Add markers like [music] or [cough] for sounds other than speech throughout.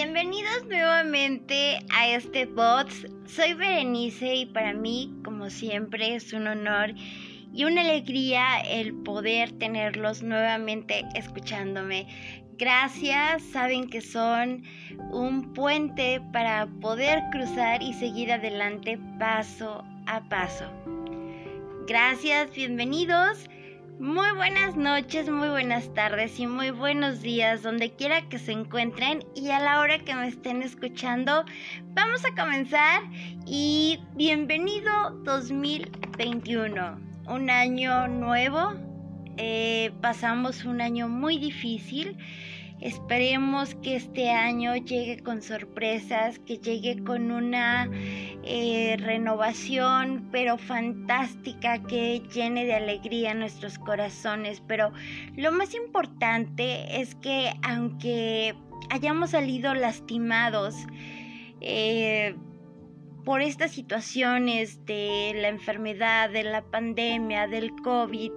Bienvenidos nuevamente a este bot. Soy Berenice y para mí, como siempre, es un honor y una alegría el poder tenerlos nuevamente escuchándome. Gracias, saben que son un puente para poder cruzar y seguir adelante paso a paso. Gracias, bienvenidos. Muy buenas noches, muy buenas tardes y muy buenos días donde quiera que se encuentren y a la hora que me estén escuchando. Vamos a comenzar y bienvenido 2021, un año nuevo. Eh, pasamos un año muy difícil Esperemos que este año llegue con sorpresas, que llegue con una eh, renovación, pero fantástica, que llene de alegría nuestros corazones. Pero lo más importante es que aunque hayamos salido lastimados, eh, por estas situaciones de la enfermedad, de la pandemia, del COVID,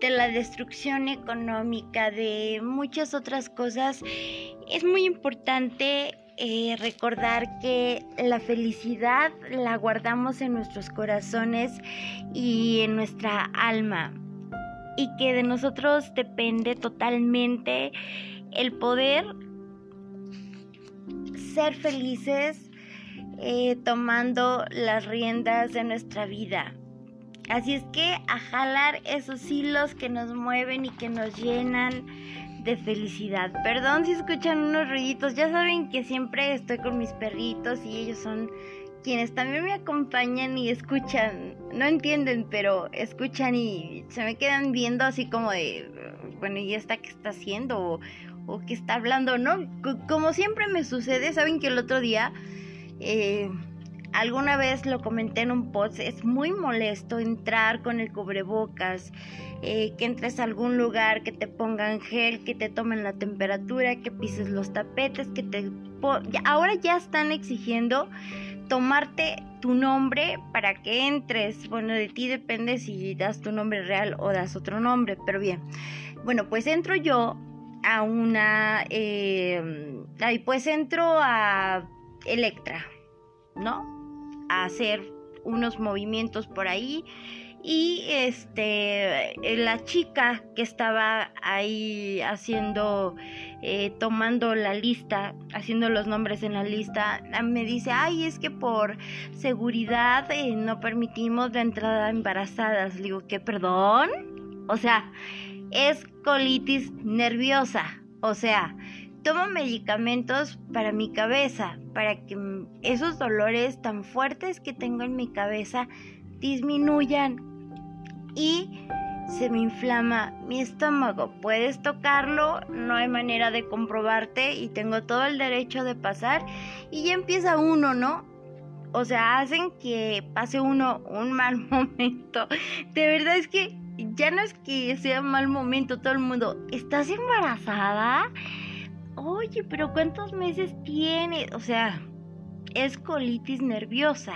de la destrucción económica, de muchas otras cosas, es muy importante eh, recordar que la felicidad la guardamos en nuestros corazones y en nuestra alma y que de nosotros depende totalmente el poder ser felices eh, tomando las riendas de nuestra vida. Así es que a jalar esos hilos que nos mueven y que nos llenan de felicidad. Perdón si escuchan unos ruiditos, ya saben que siempre estoy con mis perritos y ellos son quienes también me acompañan y escuchan, no entienden, pero escuchan y se me quedan viendo así como de, bueno, ¿y esta qué está haciendo? O, o qué está hablando, ¿no? Como siempre me sucede, saben que el otro día eh, alguna vez lo comenté en un post, es muy molesto entrar con el cubrebocas, eh, que entres a algún lugar, que te pongan gel, que te tomen la temperatura, que pises los tapetes, que te... Ahora ya están exigiendo tomarte tu nombre para que entres. Bueno, de ti depende si das tu nombre real o das otro nombre, pero bien. Bueno, pues entro yo a una... Eh, ahí pues entro a Electra, ¿no? A hacer unos movimientos por ahí. Y este la chica que estaba ahí haciendo eh, tomando la lista haciendo los nombres en la lista me dice ay es que por seguridad eh, no permitimos la entrada embarazadas le digo que perdón o sea es colitis nerviosa. O sea Tomo medicamentos para mi cabeza, para que esos dolores tan fuertes que tengo en mi cabeza disminuyan. Y se me inflama mi estómago. Puedes tocarlo, no hay manera de comprobarte y tengo todo el derecho de pasar. Y ya empieza uno, ¿no? O sea, hacen que pase uno un [laughs] mal momento. De verdad es que ya no es que sea mal momento todo el mundo. ¿Estás embarazada? Oye, pero ¿cuántos meses tiene? O sea, es colitis nerviosa.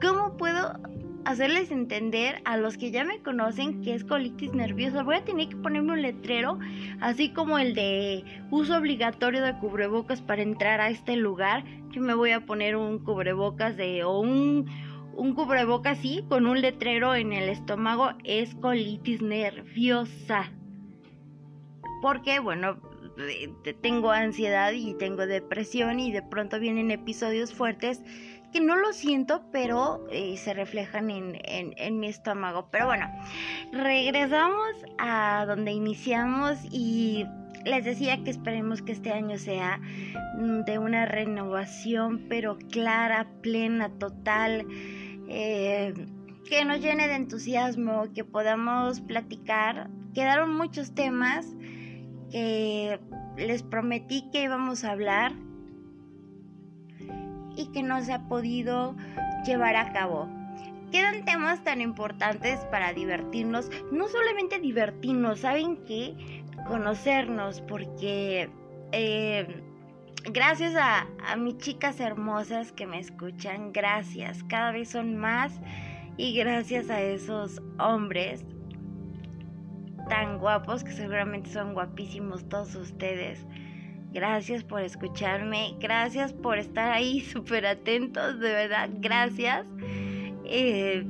¿Cómo puedo hacerles entender a los que ya me conocen que es colitis nerviosa? Voy a tener que ponerme un letrero, así como el de uso obligatorio de cubrebocas para entrar a este lugar. Yo me voy a poner un cubrebocas de o un un cubrebocas así con un letrero en el estómago es colitis nerviosa. Porque bueno, tengo ansiedad y tengo depresión y de pronto vienen episodios fuertes que no lo siento, pero eh, se reflejan en, en, mi estómago. Pero bueno, regresamos a donde iniciamos y les decía que esperemos que este año sea mm, de una renovación, pero clara, plena, total, eh, que nos llene de entusiasmo, que podamos platicar. Quedaron muchos temas que les prometí que íbamos a hablar y que no se ha podido llevar a cabo. Quedan temas tan importantes para divertirnos, no solamente divertirnos, ¿saben qué? Conocernos, porque eh, gracias a mis chicas hermosas que me escuchan, gracias, cada vez son más y gracias a esos hombres tan guapos, que seguramente son guapísimos todos ustedes, Gracias por escucharme, gracias por estar ahí [laughs] súper atentos, de verdad, gracias. Eh,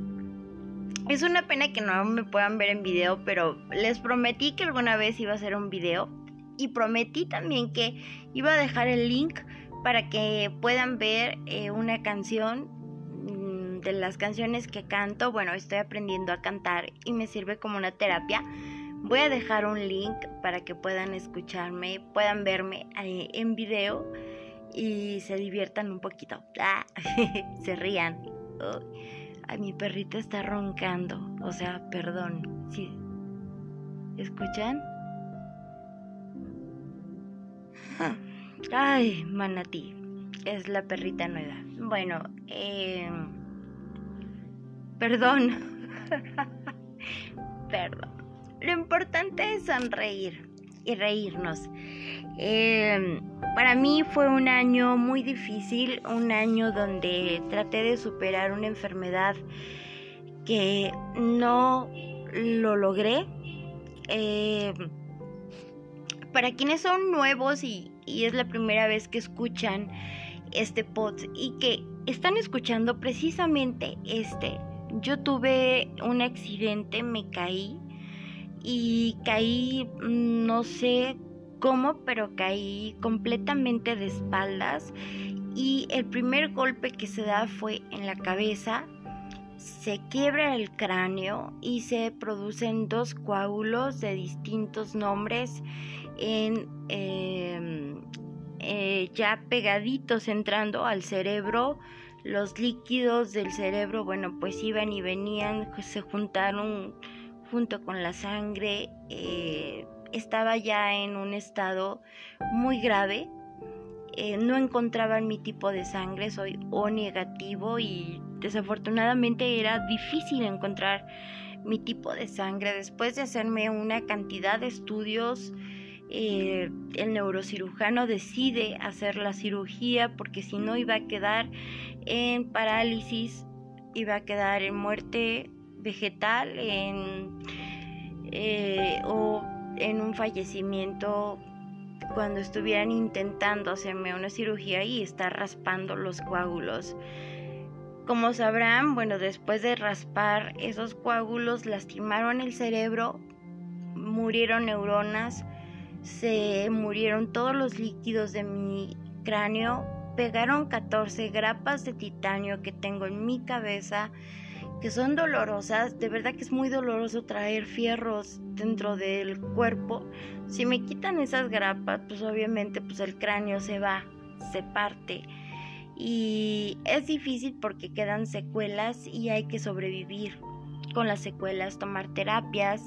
es una pena que no me puedan ver en video, pero les prometí que alguna vez iba a hacer un video y prometí también que iba a dejar el link para que puedan ver eh, una canción mm, de las canciones que canto. Bueno, estoy aprendiendo a cantar y me sirve como una terapia. Voy a dejar un link para que puedan escucharme, puedan verme eh, en video y se diviertan un poquito. Ah, [laughs] se rían. Ay, mi perrito está roncando. O sea, perdón. ¿Sí? ¿Escuchan? Ay, manatí. Es la perrita nueva. Bueno, eh... Perdón. [laughs] Perdón. Lo importante es sonreír y reírnos. Eh, para mí fue un año muy difícil, un año donde traté de superar una enfermedad que no lo logré. Eh, para quienes son nuevos y, y, es la primera vez que escuchan este pod y que están escuchando precisamente este, yo tuve un accidente, me caí y caí, mm, no sé cómo, pero caí completamente de espaldas y el primer golpe que se da fue en la cabeza, se quiebra el cráneo y se producen dos coágulos de distintos nombres en, em, eh, ya pegaditos entrando al cerebro. Los líquidos del cerebro, bueno, pues iban y venían, se juntaron junto con la sangre, eh, estaba ya en un estado muy grave. Eh, no encontraban mi tipo de sangre, soy O negativo y desafortunadamente era difícil encontrar mi tipo de sangre. Después de hacerme una cantidad de estudios, eh, el neurocirujano decide hacer la cirugía porque si no iba a quedar en parálisis, iba a quedar en muerte vegetal en, eh, o en un fallecimiento cuando estuvieran intentando hacerme una cirugía y estar raspando los coágulos. Como sabrán, bueno, después de raspar esos coágulos lastimaron el cerebro, murieron neuronas, se murieron todos los líquidos de mi cráneo, pegaron 14 grapas de titanio que tengo en mi cabeza, que son dolorosas. De verdad que es muy doloroso traer fierros dentro del cuerpo. Si me quitan esas grapas, pues obviamente pues el cráneo se va, se parte. Y es difícil porque quedan secuelas y hay que sobrevivir con las secuelas, tomar terapias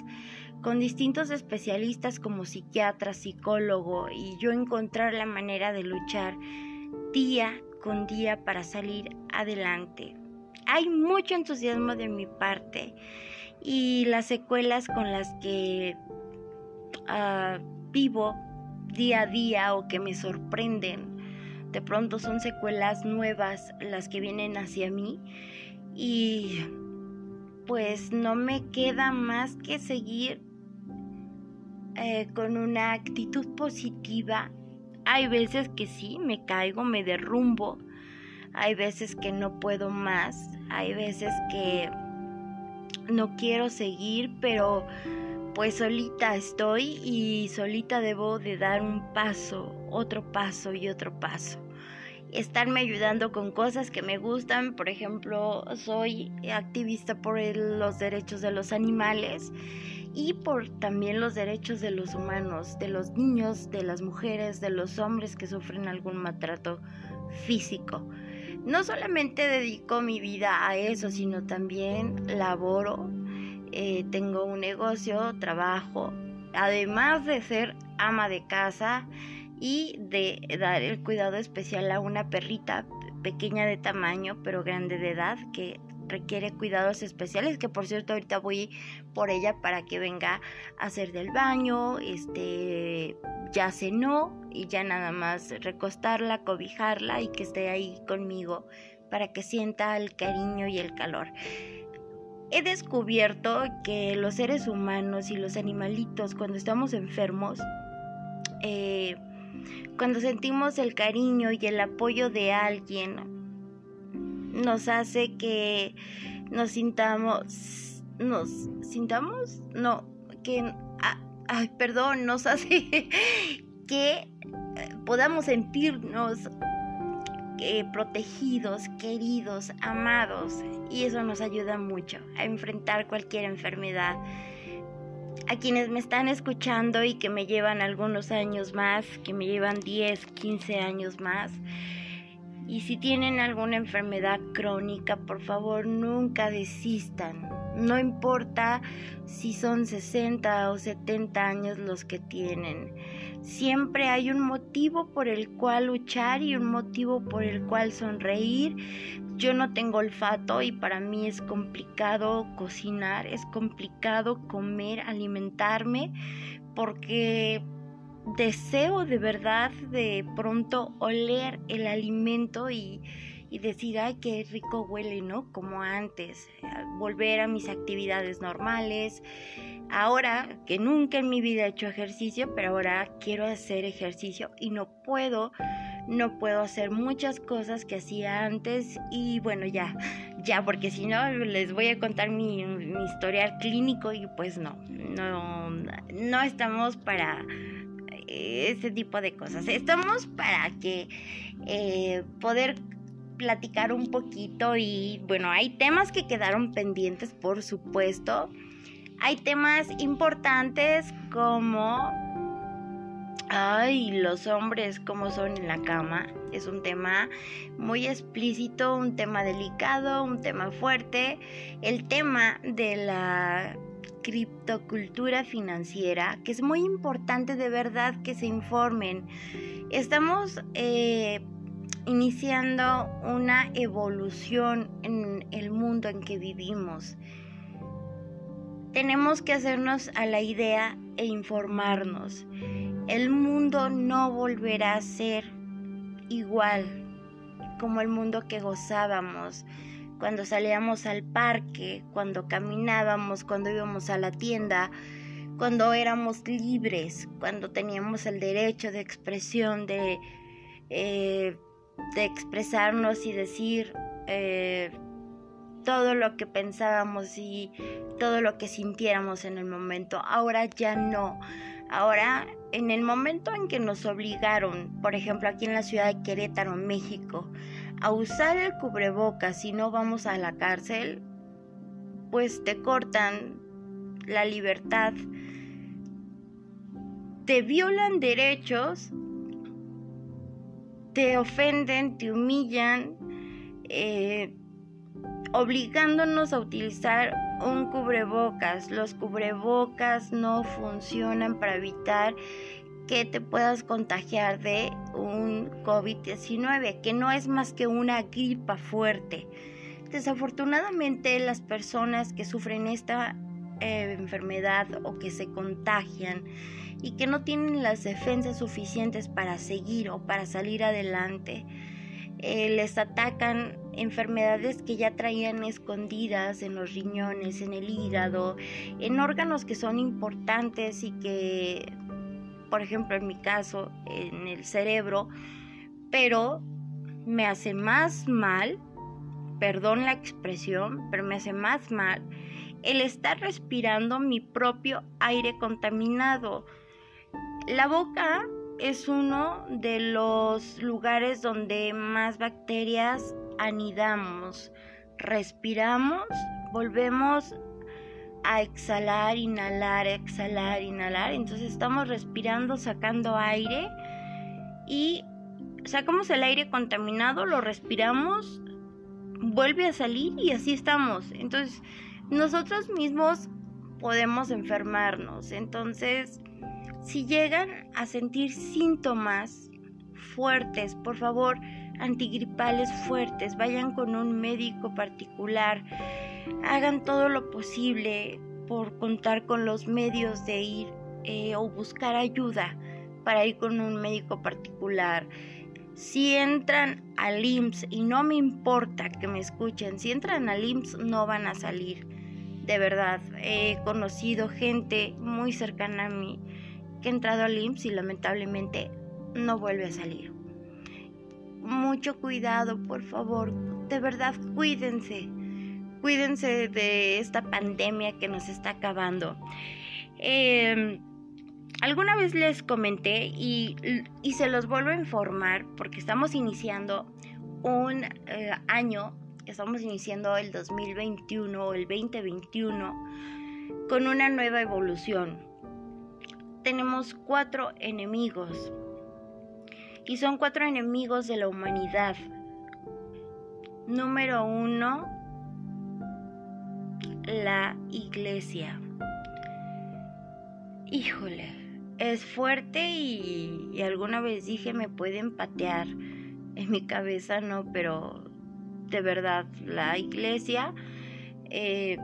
con distintos especialistas como psiquiatra, psicólogo y yo encontrar la manera de luchar día con día para salir adelante hay mucho entusiasmo de mi parte y las secuelas con las que ah, vivo día a día o que me sorprenden. De pronto son secuelas nuevas las que vienen hacia mí y pues no me queda más que seguir eh, con una actitud positiva. Hay veces que sí, me caigo, me derrumbo, hay veces que no puedo más, hay veces que no quiero seguir, pero pues solita estoy y solita debo de dar un paso, otro paso y otro paso. Estarme ayudando con cosas que me gustan, por ejemplo, soy activista por los derechos de los animales y por también los derechos de los humanos, de los niños, de las mujeres, de los hombres que sufren algún maltrato físico no solamente dedico mi vida a eso, sino también laboro, eh, tengo un negocio, trabajo, además de ser ama de casa y de dar el cuidado especial a una perrita pequeña de tamaño pero grande de edad que requiere cuidados especiales que por cierto ahorita voy por ella para que venga a hacer del baño este ya cenó y ya nada más recostarla cobijarla y que esté ahí conmigo para que sienta el cariño y el calor. He descubierto que los seres humanos y los animalitos cuando estamos enfermos eh, Cuando sentimos el cariño y el apoyo de alguien, nos hace que nos sintamos, nos sintamos, no, que, ah, ay, perdón, nos [laughs] hace que podamos sentirnos eh, protegidos, queridos, amados. Y eso nos ayuda mucho a enfrentar cualquier enfermedad. A quienes me están escuchando y que me llevan algunos años más, que me llevan 10, 15 años más. Y si tienen alguna enfermedad crónica, por favor nunca desistan. No importa si son 60 o 70 años los que tienen Siempre hay un motivo por el cual luchar y un motivo por el cual sonreír. Yo no tengo olfato y para mí es complicado cocinar, es complicado comer, alimentarme, porque deseo de verdad de pronto oler el alimento y, y decir, ay, qué rico huele, ¿no? Como antes, volver a mis actividades normales. Ahora que nunca en mi vida he hecho ejercicio, pero ahora quiero hacer ejercicio y no puedo, no puedo hacer muchas cosas que hacía antes y bueno, ya, [laughs] ya, porque si no les voy a contar mi, mi historial clínico y pues no, no, no estamos para ese tipo de cosas. Estamos para que eh, poder platicar un poquito y bueno, hay temas que quedaron pendientes, por supuesto. Hay temas importantes como, ay, los hombres, cómo son en la cama. Es un tema muy explícito, un tema delicado, un tema fuerte. El tema de la criptocultura financiera, que es muy importante de verdad que se informen. Estamos eh, iniciando una evolución en el mundo en que vivimos. Tenemos que hacernos a la idea e informarnos. El mundo no volverá a ser igual como el mundo que gozábamos cuando salíamos al parque, cuando caminábamos, cuando íbamos a la tienda, cuando éramos libres, cuando teníamos el derecho de expresión, de eh, de expresarnos y decir eh, todo lo que pensábamos y todo lo que sintiéramos en el momento. Ahora ya no. Ahora, en el momento en que nos obligaron, por ejemplo, aquí en la ciudad de Querétaro, México, a usar el cubrebocas si no vamos a la cárcel, pues te cortan la libertad, te violan derechos te ofenden, te humillan, eh, obligándonos a utilizar un cubrebocas. Los cubrebocas no funcionan para evitar que te puedas contagiar de un COVID-19, que no es más que una gripa fuerte. Desafortunadamente las personas que sufren esta eh, enfermedad o que se contagian y que no tienen las defensas suficientes para seguir o para salir adelante. Eh, les atacan enfermedades que ya traían escondidas en los riñones, en el hígado, en órganos que son importantes y que, por ejemplo, en mi caso, en el cerebro, pero me hace más mal, perdón la expresión, pero me hace más mal el estar respirando mi propio aire contaminado. La boca es uno de los lugares donde más bacterias anidamos. Respiramos, volvemos a exhalar, inhalar, exhalar, inhalar. Entonces estamos respirando, sacando aire y sacamos el aire contaminado, lo respiramos, vuelve a salir y así estamos. Entonces nosotros mismos podemos enfermarnos. Entonces, si llegan a sentir síntomas fuertes, por favor, antigripales fuertes, vayan con un médico particular, hagan todo lo posible por contar con los medios de ir eh, o buscar ayuda para ir con un médico particular. Si entran al IMSS, y no me importa que me escuchen, si entran al IMSS no van a salir de verdad, he conocido gente muy cercana a mí que ha entrado al IMSS y lamentablemente no vuelve a salir. Mucho cuidado, por favor. De verdad, cuídense. Cuídense de esta pandemia que nos está acabando. Em, alguna vez les comenté y, se los vuelvo a informar porque estamos iniciando un eh, año, estamos iniciando el 2021 o el 2021 con una nueva evolución. Tenemos cuatro enemigos y son cuatro enemigos de la humanidad. Número uno, la iglesia. Híjole, es fuerte y, alguna vez dije me pueden patear en mi cabeza, no, pero de verdad la iglesia, eh,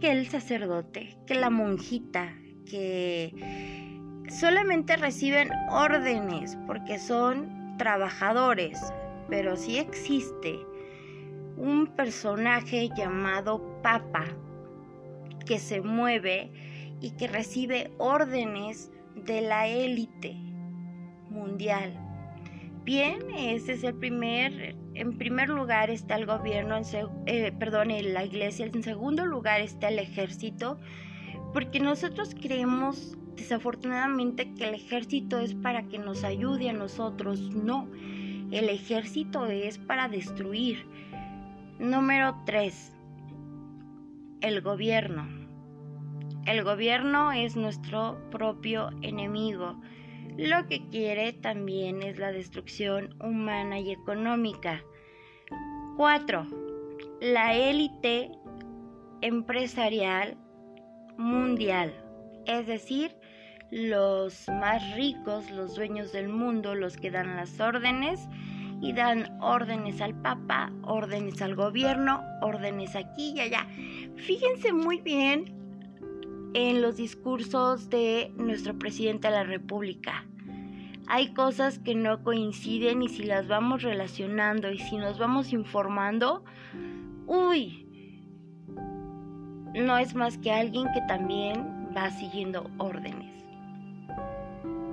que el sacerdote, que la monjita, que solamente reciben órdenes porque son trabajadores, pero sí existe un personaje llamado Papa que se mueve y que recibe órdenes de la élite mundial. Bien, ese es el primer, en primer lugar está el gobierno, en eh, perdón, la iglesia, en segundo lugar está el ejército, porque nosotros creemos desafortunadamente que el ejército es para que nos ayude a nosotros, no, el ejército es para destruir. Número 3. El gobierno. El gobierno es nuestro propio enemigo. Lo que quiere también es la destrucción humana y económica. 4. La élite empresarial mundial, es decir, los más ricos, los dueños del mundo, los que dan las órdenes y dan órdenes al Papa, órdenes al gobierno, órdenes aquí y allá. Fíjense muy bien en los discursos de nuestro presidente de la República. Hay cosas que no coinciden y si las vamos relacionando y si nos vamos informando, uy, no es más que alguien que también va siguiendo órdenes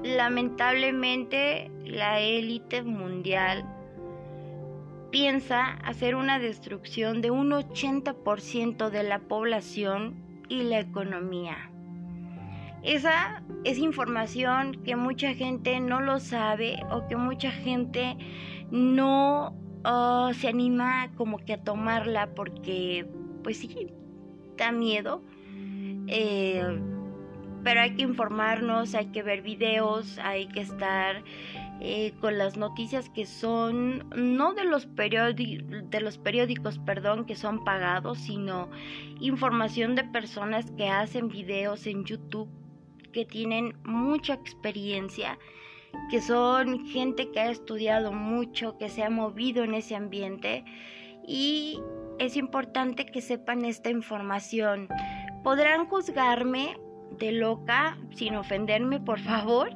lamentablemente la élite mundial piensa hacer una destrucción de un 80% de la población y la economía. Esa es información que mucha gente no lo sabe o que mucha gente no uh, se anima como que a tomarla porque pues sí, da miedo. Eh, pero hay que informarnos, hay que ver videos, hay que estar eh, con las noticias que son no de los, de los periódicos, perdón, que son pagados, sino información de personas que hacen videos en YouTube, que tienen mucha experiencia, que son gente que ha estudiado mucho, que se ha movido en ese ambiente y es importante que sepan esta información. Podrán juzgarme de loca, sin ofenderme, por favor.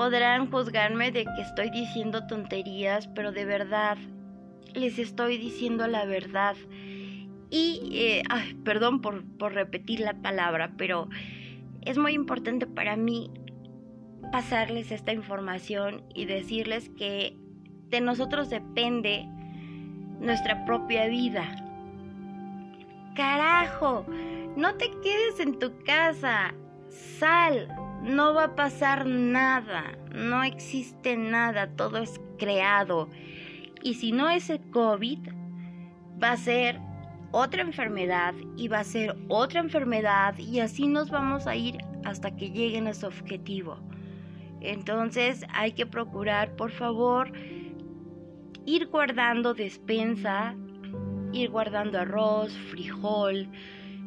Podrán juzgarme de que estoy diciendo tonterías, pero de verdad les estoy diciendo la verdad. Y, eh, perdón por, por repetir la palabra, pero es muy importante para mí pasarles esta información y decirles que de nosotros depende nuestra propia vida. Carajo, no te quedes en tu casa. Sal. No va a pasar nada. No existe nada. Todo es creado. Y si no es el COVID, va a ser otra enfermedad y va a ser otra enfermedad y así nos vamos a ir hasta que lleguen a su objetivo. Entonces hay que procurar, por favor, ir guardando despensa, ir guardando arroz, frijol,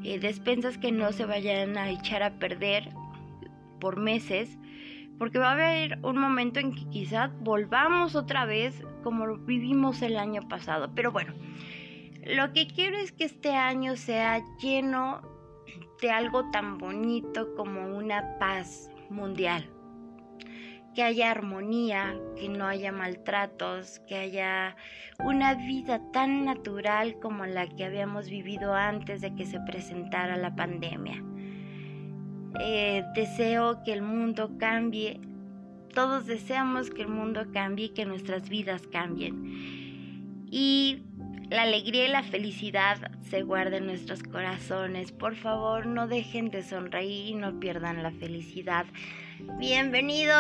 eh, despensas que no se vayan a echar a perder por meses, porque va a haber un momento en que quizás volvamos otra vez como vivimos el año pasado. Pero bueno, lo que quiero es que este año sea lleno de algo tan bonito como una paz mundial que haya armonía, que no haya maltratos, que haya una vida tan natural como la que habíamos vivido antes de que se presentara la pandemia. Eh, deseo que el mundo cambie Todos deseamos que el mundo cambie y que nuestras vidas cambien. Y la alegría y la felicidad se guarden en nuestros corazones. Por favor, no dejen de sonreír y no pierdan la felicidad. Bienvenido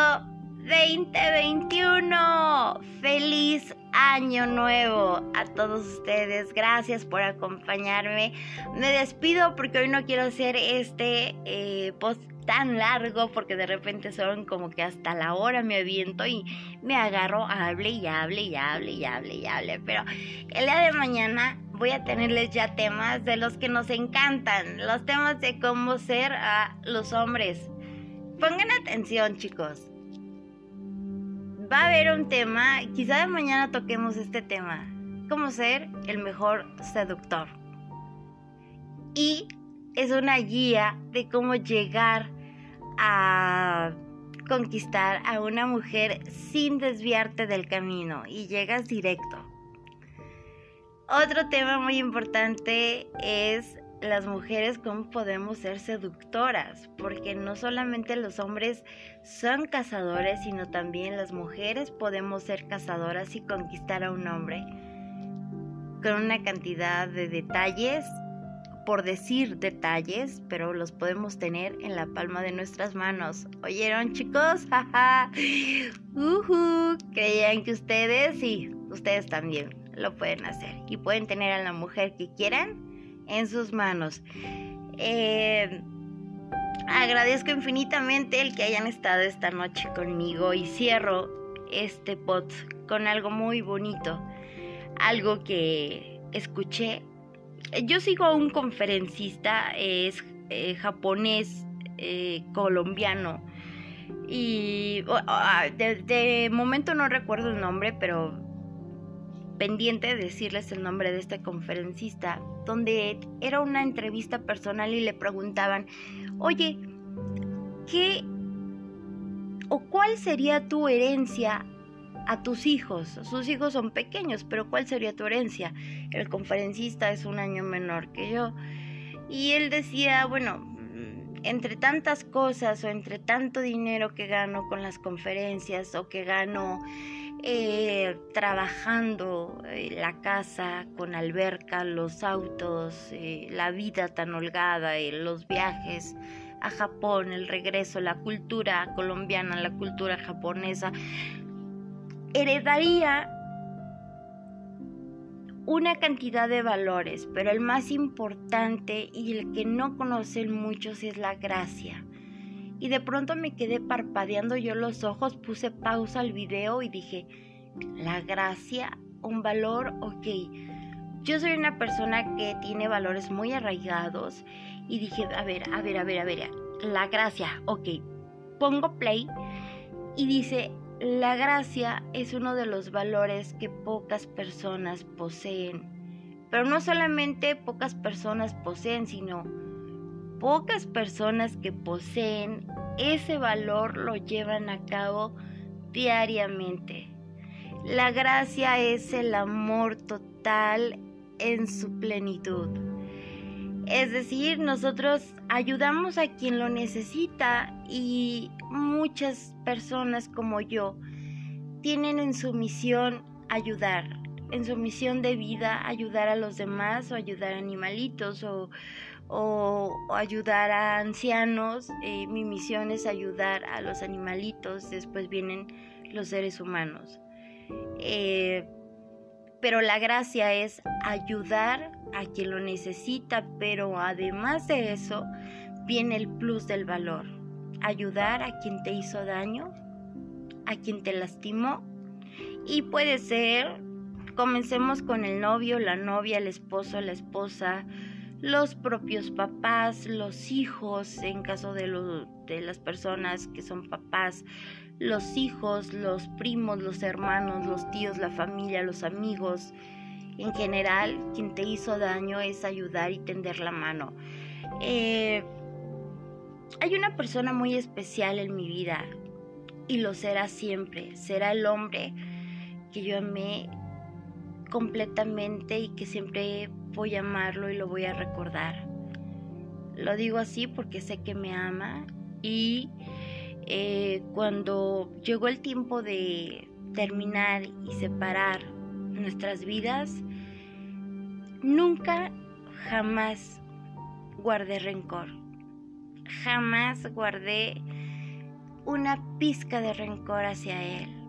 2021. Feliz año nuevo a todos ustedes. Gracias por acompañarme. Me despido porque hoy no quiero hacer este eh, post tan largo porque de repente son como que hasta la hora me aviento y me agarro, hable y hable y hable y hable y hable. Pero el día de mañana voy a tenerles ya temas de los que nos encantan, los temas de cómo ser a los hombres. Pongan atención chicos. Va a haber un tema, quizá de mañana toquemos este tema, cómo ser el mejor seductor. Y es una guía de cómo llegar a conquistar a una mujer sin desviarte del camino y llegas directo. Otro tema muy importante es las mujeres cómo podemos ser seductoras, porque no solamente los hombres son cazadores, sino también las mujeres podemos ser cazadoras y conquistar a un hombre con una cantidad de detalles por decir detalles, pero los podemos tener en la palma de nuestras manos. ¿Oyeron chicos? [laughs] uh Creían que ustedes, sí, ustedes también lo pueden hacer y pueden tener a la mujer que quieran en sus manos. Eh, agradezco infinitamente el que hayan estado esta noche conmigo y cierro este pod con algo muy bonito, algo que escuché yo sigo a un conferencista, es eh, japonés, eh, colombiano. Y ah, de, momento no recuerdo el nombre, pero pendiente de decirles el nombre de este conferencista, donde era una entrevista personal y le preguntaban, oye, ¿qué o cuál sería tu herencia a tus hijos. Sus hijos son pequeños, pero ¿cuál sería tu herencia? El conferencista es un año menor que yo. Y él decía, bueno, mm, entre tantas cosas o entre tanto dinero que gano con las conferencias o que gano eh, trabajando en la casa con alberca, los autos, eh, la vida tan holgada, eh, los viajes a Japón, el regreso, la cultura colombiana, la cultura japonesa, heredaría una cantidad de valores, pero el más importante y el que no conocen muchos es la gracia. Y de pronto me quedé parpadeando yo los ojos, puse pausa al video y dije, la gracia, un valor, ok. Yo soy una persona que tiene valores muy arraigados y dije, a ver, a ver, a ver, a ver, la gracia, ok. Pongo play y dice, la gracia es uno de los valores que pocas personas poseen. Pero no solamente pocas personas poseen, sino pocas personas que poseen ese valor lo llevan a cabo diariamente. La gracia es el amor total en su plenitud. Es decir, nosotros ayudamos a quien lo necesita y muchas personas como yo tienen en su misión ayudar, en su misión de vida ayudar a los demás o ayudar a animalitos o, ayudar a ancianos. Eh, mi misión es ayudar a los animalitos, después vienen los seres humanos. Eh, pero la gracia es ayudar a quien lo necesita, pero además de eso viene el plus del valor. Ayudar a quien te hizo daño, a quien te lastimó. Y puede ser, comencemos con el novio, la novia, el esposo, la esposa, los propios papás, los hijos, en caso de, de las personas que son papás, los hijos, los primos, los hermanos, los tíos, la familia, los amigos. En general, quien te hizo daño es ayudar y tender la mano. Eh, hay una persona muy especial en mi vida y lo será siempre. Será el hombre que yo amé completamente y que siempre voy a amarlo y lo voy a recordar. Lo digo así porque sé que me ama y eh, cuando llegó el tiempo de terminar y separar nuestras vidas, nunca, jamás guardé rencor. Jamás guardé una pizca de rencor hacia él.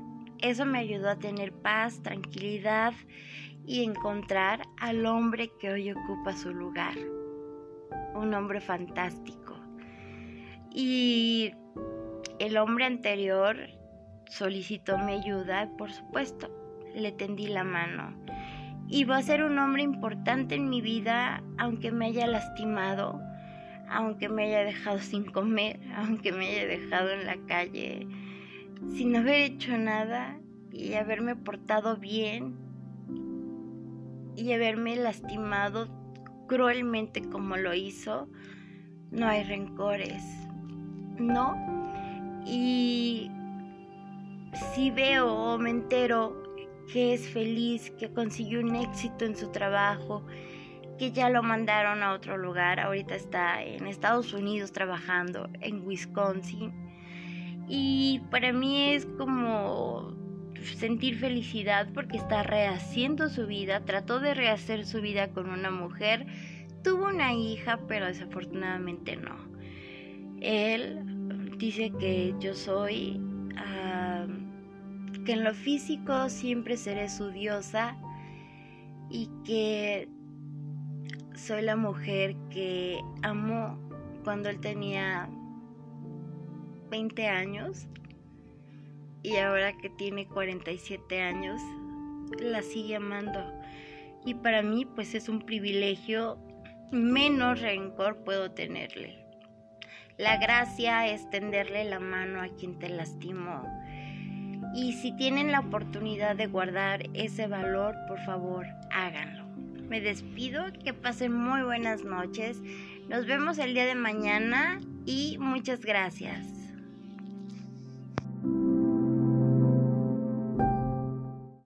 Eso me ayudó a tener paz, tranquilidad y encontrar al hombre que hoy ocupa su lugar. Un hombre fantástico. Y el hombre anterior solicitó mi ayuda, por supuesto, le tendí la mano. Y va a ser un hombre importante en mi vida, aunque me haya lastimado, aunque me haya dejado sin comer, [laughs] aunque me haya dejado en la calle, sin haber hecho nada y haberme portado bien y haberme lastimado cruelmente como lo hizo, no hay rencores, ¿no? Y si veo o me entero que es feliz, que consiguió un éxito en su trabajo, que ya lo mandaron a otro lugar, ahorita está en Estados Unidos trabajando, en Wisconsin. Y para mí es como sentir felicidad porque está rehaciendo su vida, trató de rehacer su vida con una mujer, tuvo una hija, pero desafortunadamente no. Él dice que yo soy, que en lo físico siempre seré su diosa y que soy la mujer que amó cuando él tenía 20 años y ahora que tiene 47 años, la sigue amando. Y para mí pues es un privilegio, menos rencor puedo tenerle. La gracia es tenderle la mano a quien te lastimó. Y si tienen la oportunidad de guardar ese valor, por favor, háganlo. Me despido, que pasen muy buenas noches. Nos vemos el día de mañana y muchas gracias.